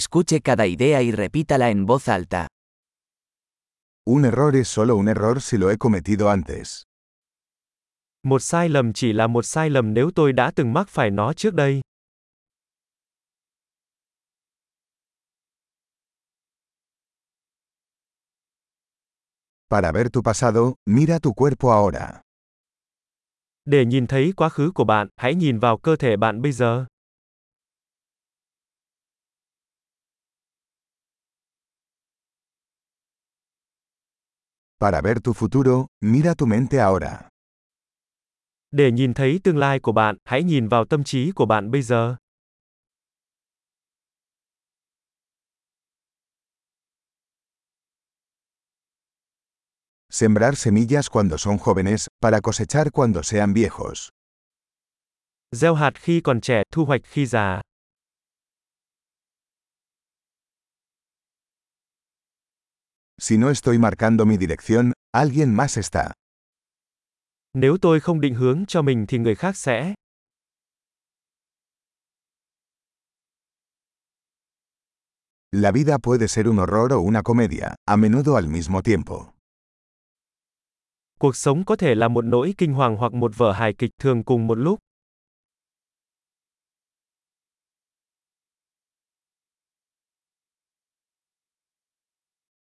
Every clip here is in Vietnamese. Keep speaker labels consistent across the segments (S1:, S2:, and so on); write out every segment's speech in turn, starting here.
S1: Escuche cada idea y repítala en voz alta.
S2: Un error es solo un error si lo he cometido antes.
S3: Một sai lầm chỉ là một sai lầm nếu tôi đã từng mắc phải nó trước đây.
S2: Para ver tu pasado, mira tu cuerpo ahora.
S3: Để nhìn thấy quá khứ của bạn, hãy nhìn vào cơ thể bạn bây giờ.
S2: Para ver tu futuro, mira tu mente ahora.
S3: Để nhìn thấy tương lai của bạn, hãy nhìn vào tâm trí của bạn bây giờ.
S2: Sembrar semillas cuando son jóvenes, para cosechar cuando sean viejos.
S3: Gieo hạt khi còn trẻ, thu hoạch khi già.
S2: Si no estoy marcando mi dirección, alguien más está.
S3: Nếu tôi không định hướng cho mình thì người khác sẽ.
S2: La vida puede ser un horror o una comedia, a menudo al mismo tiempo.
S3: Cuộc sống có thể là một nỗi kinh hoàng hoặc một vở hài kịch thường cùng một lúc.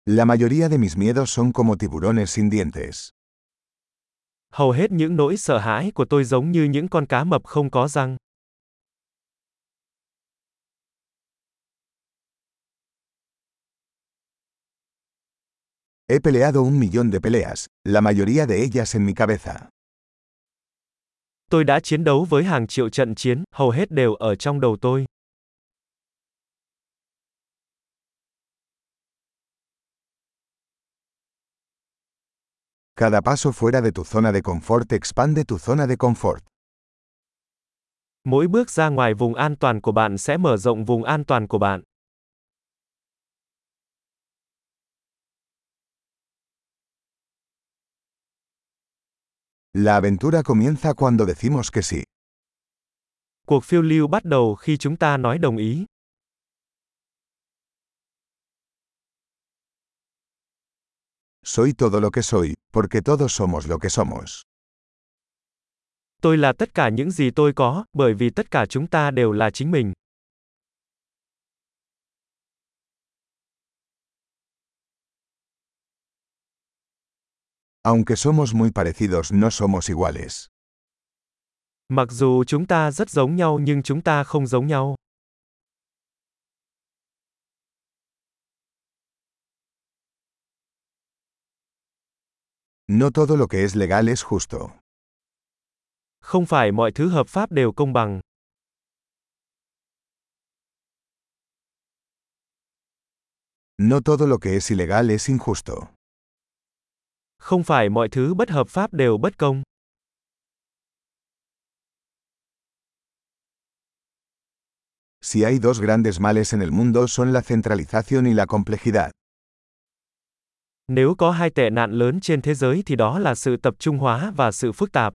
S2: La mayoría de mis miedos son como tiburones sin dientes.
S3: Hầu hết những nỗi sợ hãi của tôi giống như những con cá mập không có răng.
S2: He peleado un millón de peleas, la mayoría de ellas en mi cabeza.
S3: Tôi đã chiến đấu với hàng triệu trận chiến, hầu hết đều ở trong đầu tôi.
S2: Cada paso fuera de tu zona de confort expande tu zona de confort.
S3: Mỗi bước ra ngoài vùng an toàn của bạn sẽ mở rộng vùng an toàn của bạn.
S2: La aventura comienza cuando decimos que sí.
S3: Cuộc phiêu lưu bắt đầu khi chúng ta nói đồng ý.
S2: Soy todo lo que soy, porque todos somos lo que somos.
S3: Tôi là tất cả những gì tôi có, bởi vì tất cả chúng ta đều là chính mình.
S2: Aunque somos muy parecidos, no somos iguales.
S3: Mặc dù chúng ta rất giống nhau nhưng chúng ta không giống nhau.
S2: No todo lo que es legal es justo.
S3: Không phải mọi thứ hợp pháp đều công bằng.
S2: No todo lo que es ilegal es injusto.
S3: Không phải mọi thứ bất hợp pháp đều bất công.
S2: Si hay dos grandes males en el mundo son la centralización y la complejidad.
S3: Nếu có hai tệ nạn lớn trên thế giới thì đó là sự tập trung hóa và sự phức tạp.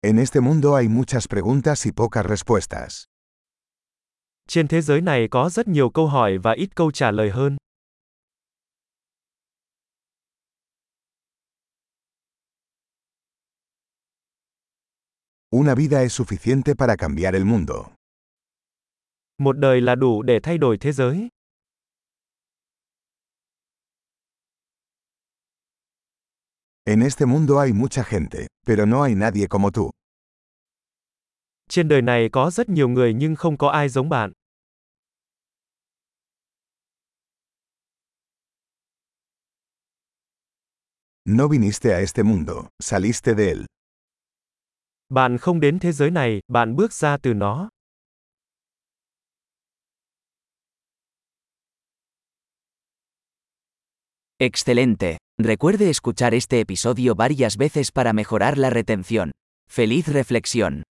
S2: En este mundo hay muchas preguntas y pocas respuestas.
S3: Trên thế giới này có rất nhiều câu hỏi và ít câu trả lời hơn.
S2: Una vida es suficiente para cambiar el mundo.
S3: Một đời là đủ để thay đổi thế giới.
S2: En este mundo hay mucha gente, pero no hay nadie como tú.
S3: Trên đời này có rất nhiều người nhưng không có ai giống bạn.
S2: No viniste a este mundo, saliste de él.
S3: Bạn không đến thế giới này, bạn bước ra từ nó.
S1: Excelente. Recuerde escuchar este episodio varias veces para mejorar la retención. Feliz reflexión.